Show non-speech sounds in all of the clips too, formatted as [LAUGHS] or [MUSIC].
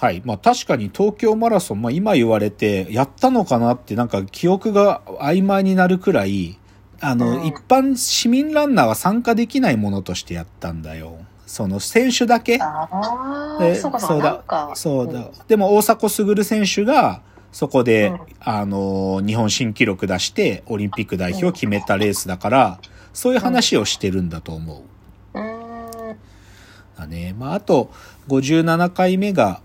はい。まあ確かに東京マラソン、まあ今言われて、やったのかなってなんか記憶が曖昧になるくらい、あの、うん一般市民ランナーは参加できないものとしてやったんだよ。その選手だけ。ああ、でそうかそうか。そうだ。そうだ。でも大迫傑選手が、そこで、うんあの、日本新記録出して、オリンピック代表を決めたレースだから、そういう話をしてるんだと思う。うん。だね。まあ、あと、57回目が、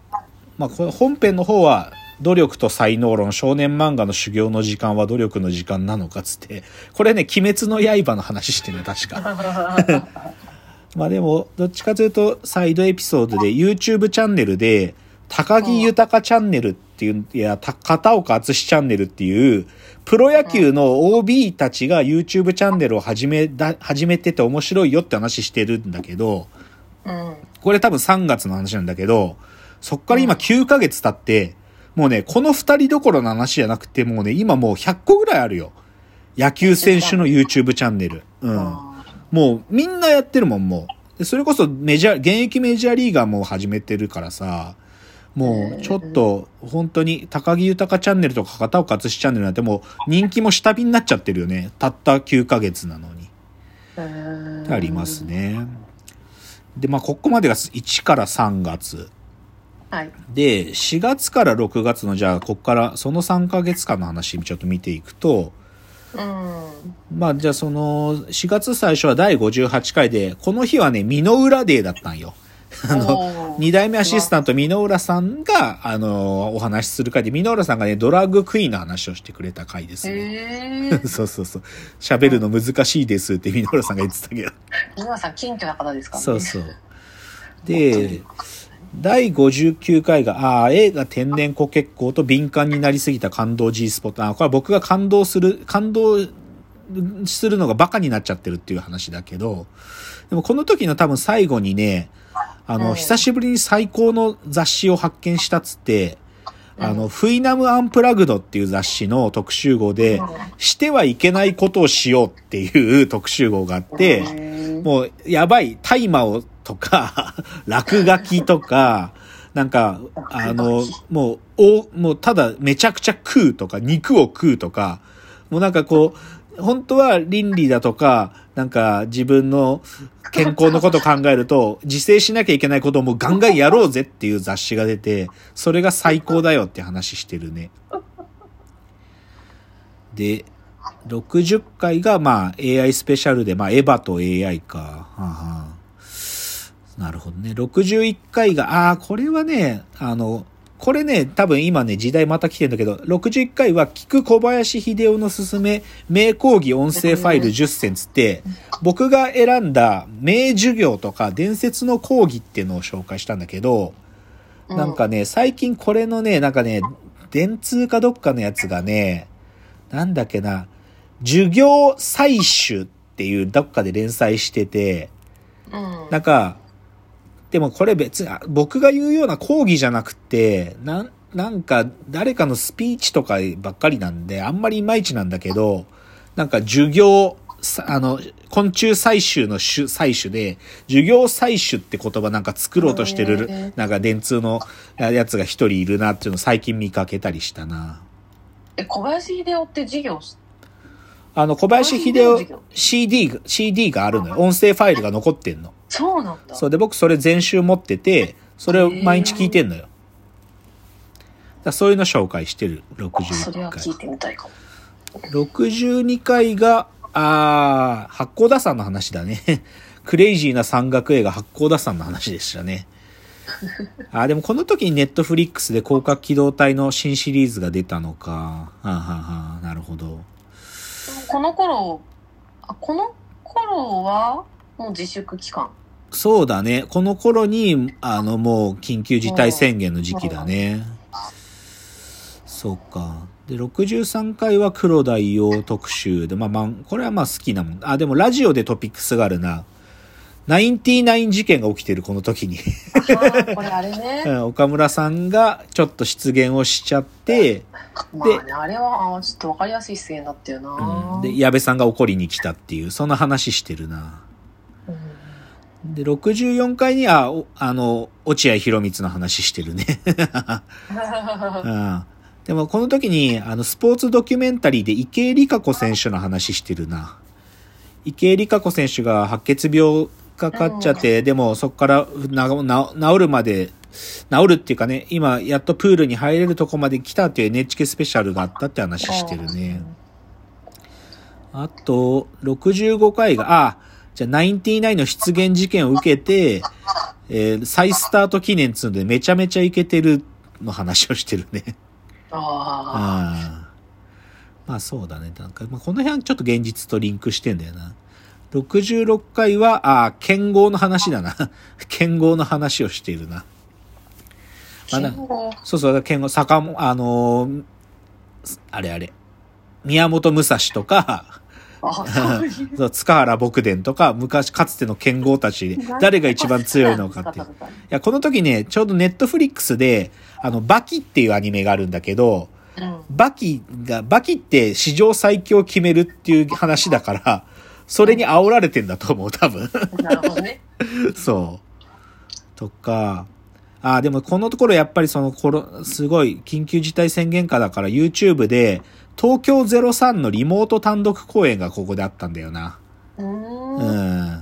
まあ、本編の方は、努力と才能論、少年漫画の修行の時間は努力の時間なのかつって、これね、鬼滅の刃の話してね、確か。[LAUGHS] まあでも、どっちかというと、サイドエピソードで YouTube チャンネルで、高木豊チャンネルっていう、いや、た片岡敦チャンネルっていう、プロ野球の OB たちが YouTube チャンネルを始めだ、始めてて面白いよって話してるんだけど、うん。これ多分3月の話なんだけど、そっから今9ヶ月経って、もうね、この2人どころの話じゃなくて、もうね、今もう100個ぐらいあるよ。野球選手の YouTube チャンネル。うん。もうみんなやってるもん、もう。でそれこそメジャー、現役メジャーリーガーも始めてるからさ、もうちょっと本当に高木豊チャンネルとか片岡敦チャンネルなんてもう人気も下火になっちゃってるよね。たった9ヶ月なのに。うん。あります。ね。で、まあ、ここまでが1から3月。はい。で、4月から6月の、じゃあ、ここからその3ヶ月間の話ちょっと見ていくと、うん。まあ、じゃあその、4月最初は第58回で、この日はね、美濃浦デーだったんよ。[LAUGHS] あの、二代目アシスタント美濃浦さんが、あの、お話しする回で、美濃浦さんがね、ドラッグクイーンの話をしてくれた回ですね。へえ。[LAUGHS] そうそうそう。喋るの難しいですって美濃浦さんが言ってたけど。皆さん、謙虚な方ですからね。そうそう。で、第59回が、ああ、映画天然子結構と敏感になりすぎた感動 G スポット。あこれは僕が感動する、感動するのがバカになっちゃってるっていう話だけど、でもこの時の多分最後にね、あの、うん久しぶりに最高の雑誌を発見したっつって、あの、フイナムアンプラグドっていう雑誌の特集号で、してはいけないことをしようっていう特集号があって、へもう、やばい、大麻を、とか、[LAUGHS] 落書きとか、なんか、あの、もう、お、もう、ただ、めちゃくちゃ食うとか、肉を食うとか、もうなんかこう、本当は倫理だとか、なんか自分の健康のことを考えると、自制しなきゃいけないことをもうガンガンやろうぜっていう雑誌が出て、それが最高だよって話してるね。で、60回がまあ AI スペシャルで、まあエヴァと AI か。はあはあなるほどね。61回が、ああ、これはね、あの、これね、多分今ね、時代また来てんだけど、61回は、聞く小林秀夫のすすめ、名講義音声ファイル10選つって、僕が選んだ名授業とか伝説の講義っていうのを紹介したんだけど、ーなんかね、最近これのね、なんかね、電通かどっかのやつがね、なんだっけな、授業採取っていうどっかで連載してて、うん。なんか、でもこれ別に、あ僕が言うような講義じゃなくて、なん、なんか誰かのスピーチとかばっかりなんで、あんまりいまいちなんだけど、なんか授業、さあの、昆虫採集の種採取で、授業採取って言葉なんか作ろうとしてへるー、なんか電通のやつが一人いるなっていうのを最近見かけたりしたな。え、小林秀夫って授業しあの、小林秀夫 CD が、CD があるのよ。音声ファイルが残ってんの。そうなんだ。そうで、僕それ全集持ってて、それを毎日聞いてんのよ。だそういうの紹介してる、61回それは聞い。てみたいかも。62回が、あー、八甲田山の話だね。[LAUGHS] クレイジーな山岳映画八甲田山の話でしたね。[LAUGHS] あー、でもこの時にネットフリックスで広角機動隊の新シリーズが出たのか。はあ、はあはあ、なるほど。この頃、あ、この頃は、もう自粛期間。そうだね。この頃に、あの、もう緊急事態宣言の時期だね。そうか。で、63回は黒大王特集で、まあまあ、これはまあ好きなもん。あ、でもラジオでトピックスがあるな。ナインティナイン事件が起きてる、この時に。これあれうね。[LAUGHS] ん岡村さんがちょっと出現をしちゃって、まあね、あれは、ちょっとわかりやすい出演だったよな。うん、で、矢部さんが怒りに来たっていう、そんな話してるな。うんで、64回には、おあの、落合博満の話してるね。[LAUGHS] うん。でも、この時に、あの、スポーツドキュメンタリーで池江璃花子選手の話してるな。池江璃花子選手が白血病かかっちゃって、でも、そこからな、な、治るまで、治るっていうかね、今、やっとプールに入れるとこまで来たっていう NHK スペシャルがあったって話してるね。あと、65回が、あ、じゃあ、ナインティナインの出現事件を受けて、えー再スタート記念っつうので、めちゃめちゃイケてるの話をしてるね。あああ。まあそうだね。なんか、まあ、この辺はちょっと現実とリンクしてんだよな。66回は、ああ、剣豪の話だな。[LAUGHS] 剣豪の話をしているな。あ。まあな剣豪そうそう、剣豪、坂も、あのーあれあれ。宮本武蔵とか、あ、そう [LAUGHS] 塚原牧伝とか、昔かつての剣豪たちで、誰が一番強いのかっていう。[LAUGHS] いや、この時ね、ちょうどネットフリックスで、あの、バキっていうアニメがあるんだけど、うん。バキが、バキって史上最強を決めるっていう話だから、それに煽られてんだと思う、多分。なるほどね。[LAUGHS] そう。とか、あ、でもこのところやっぱりそのコロ、すごい緊急事態宣言下だから YouTube で東京03のリモート単独公演がここであったんだよな。うーん。う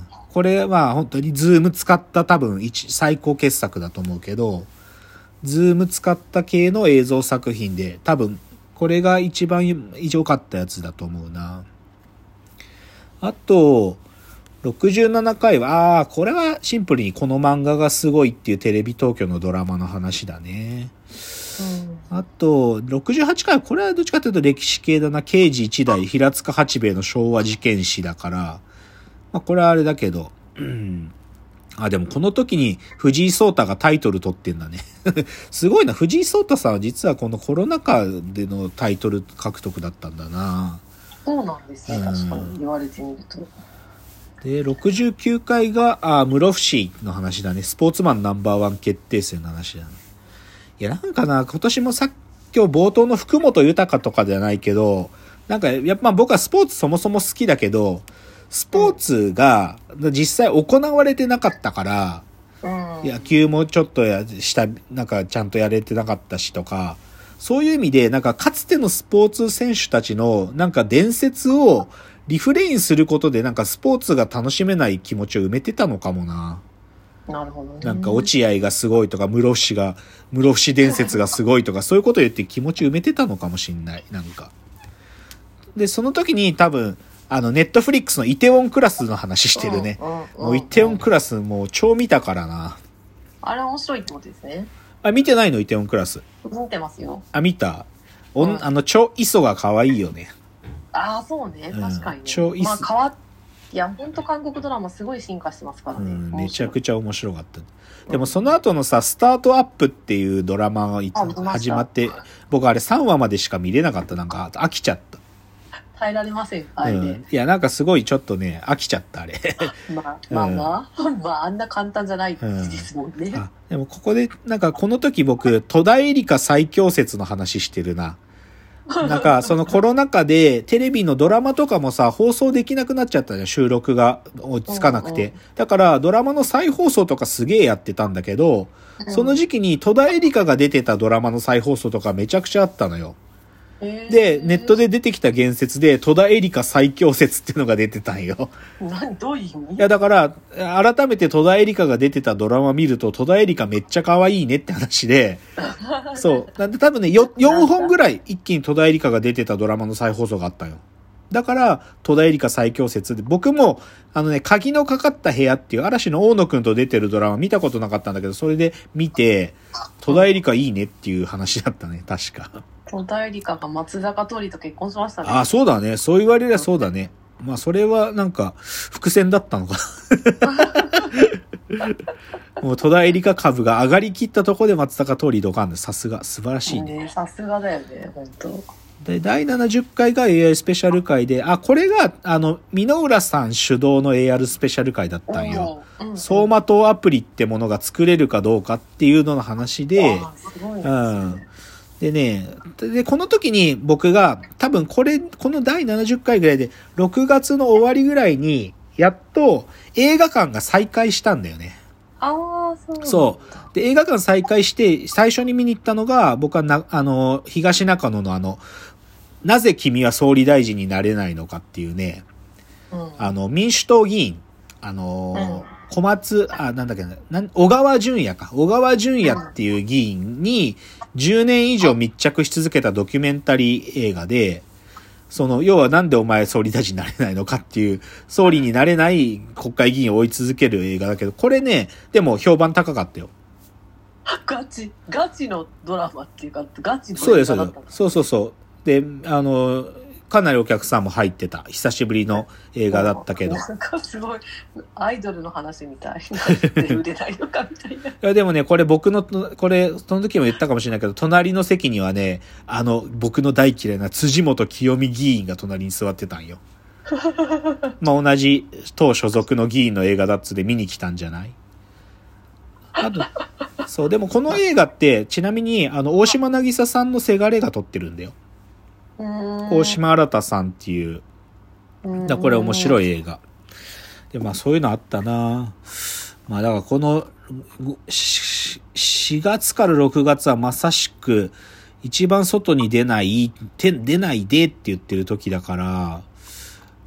ん。これは本当に Zoom 使った多分一最高傑作だと思うけど、ズーム使った系の映像作品で多分これが一番良かったやつだと思うな。あと、67回は、ああー、これはシンプルにこの漫画がすごいっていうテレビ東京のドラマの話だね。あと、68回は、これはどっちかというと歴史系だな。刑事一代、平塚八兵衛の昭和事件史だから、まあこれはあれだけど、うん。あ、でもこの時に藤井聡太がタイトル取ってんだね。[LAUGHS] すごいな。藤井聡太さんは実はこのコロナ禍でのタイトル獲得だったんだな。そうなんですね。うん確かに言われてみると。で、69回が、あ、室伏の話だね。スポーツマンナンバーワン決定戦の話だね。いや、なんかな、今年もさっき冒頭の福本豊とかじゃないけど、なんか、やっぱ僕はスポーツそもそも好きだけど、スポーツが実際行われてなかったから、うん。野球もちょっとやした、なんかちゃんとやれてなかったしとか、そういう意味で、なんかかつてのスポーツ選手たちの、なんか伝説をリフレインすることで、なんかスポーツが楽しめない気持ちを埋めてたのかもな。なるほどね。なんか落合がすごいとか、室伏が、室伏伝説がすごいとか、[LAUGHS] そういうこと言って気持ち埋めてたのかもしんない。なんか。で、その時に多分、あの、ネットフリックスのイテウォンクラスの話してるね。うんうんうんもうイテウォンクラスもう超見たからな。あれ面白いってことですね。あ、見てないのイテウォンクラス？見てますよ。あ、見た？おん、うんあの、超磯が可愛いよね。ああ、そうね。うん確かにね。超いいっすまあ、変わっいや、本当韓国ドラマすごい進化してますからね。うん、めちゃくちちゃ面白かった。でもその後のさ、スタートアップっていうドラマが始まって、僕あれ3話までしか見れなかった。なんか飽きちゃった。耐えられません。あれで。うん。いや、なんかすごいちょっとね、飽きちゃった、あれ。まあ、まあまあ、まあ、あんな簡単じゃないですもんね。あでもここで、なんかこの時僕、戸田恵梨香最強説の話してるな。[LAUGHS] なんか、そのコロナ禍でテレビのドラマとかもさ、放送できなくなっちゃったじゃん、収録が追いつかなくて。だから、ドラマの再放送とかすげえやってたんだけど、その時期に戸田恵梨香が出てたドラマの再放送とかめちゃくちゃあったのよ。で、ネットで。で出てきた言説で、戸田恵梨香最強説っていうのが出てたんよ。何、どういう意い味や、だから、改めて戸田恵梨香が出てたドラマ見ると、戸田恵梨香めっちゃ可愛いねって話で、[LAUGHS] そう。なんで多分ね、よ4本ぐらい一気に戸田恵梨香が出てたドラマの再放送があったよ。だから、戸田恵梨香最強説で、僕も、あのね、鍵のかかった部屋っていう嵐の大野くんと出てるドラマ見たことなかったんだけど、それで見て、戸田恵梨香いいねっていう話だったね、確か。戸田恵梨香が松坂桃李と結婚しましたね。ああ、そうだね。そう言われりゃそうだね。まあ、それはなんか、伏線だったのかな。[LAUGHS] もう戸田恵梨香株が上がりきったところで松坂桃李ドカンで、さすが、素晴らしいね。ね。さすがだよね、本当。で、第70回が AI スペシャル回で、あ、これが、あの、箕浦さん主導の AR スペシャル回だったんよ。うん走馬灯アプリってものが作れるかどうかっていうのの話で、あーすごいですうんね。でね、で、この時に僕が、多分これ、この第70回ぐらいで、6月の終わりぐらいに、やっと映画館が再開したんだよね。ああ、そう。そう。で、映画館再開して、最初に見に行ったのが、僕はな、あの、東中野のあの、なぜ君は総理大臣になれないのかっていうね、うん。あの、民主党議員、あの、小松、あ、なんだっけな、小川淳也か。小川淳也っていう議員に10年以上密着し続けたドキュメンタリー映画で、その、要はなんでお前総理大臣になれないのかっていう、総理になれない国会議員を追い続ける映画だけど、これね、でも評判高かったよ。ガチ、ガチのドラマっていうか、ガチのそうです、そうですそうそうそう。で、あの、かなりお客さんも入ってた。久しぶりの映画だったけど。いなんかすごい、アイドルの話みたい。なんで売れないのかみたいな。[LAUGHS] や、でもね、これ僕の、これ、その時も言ったかもしれないけど、隣の席にはね、あの、僕の大嫌いな辻元清美議員が隣に座ってたんよ。[LAUGHS] まあ同じ党所属の議員の映画だっつで見に来たんじゃない？あと、そう、でもこの映画って、ちなみに、あの、大島渚さんのせがれが撮ってるんだよ。大大島新さんっていう、だこれ面白い。い映画。で、まあそういうのあったなまあだからこのごし4月から6月はまさしく一番外に出ない、て出ないでって言ってる時だから、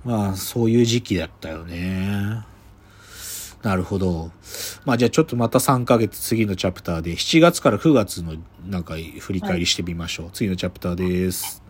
まあそういう時期だったよね。なるほど。まあじゃあちょっとまた3ヶ月次のチャプターで7月から9月のなんか振り返りしてみましょう。次のチャプターです。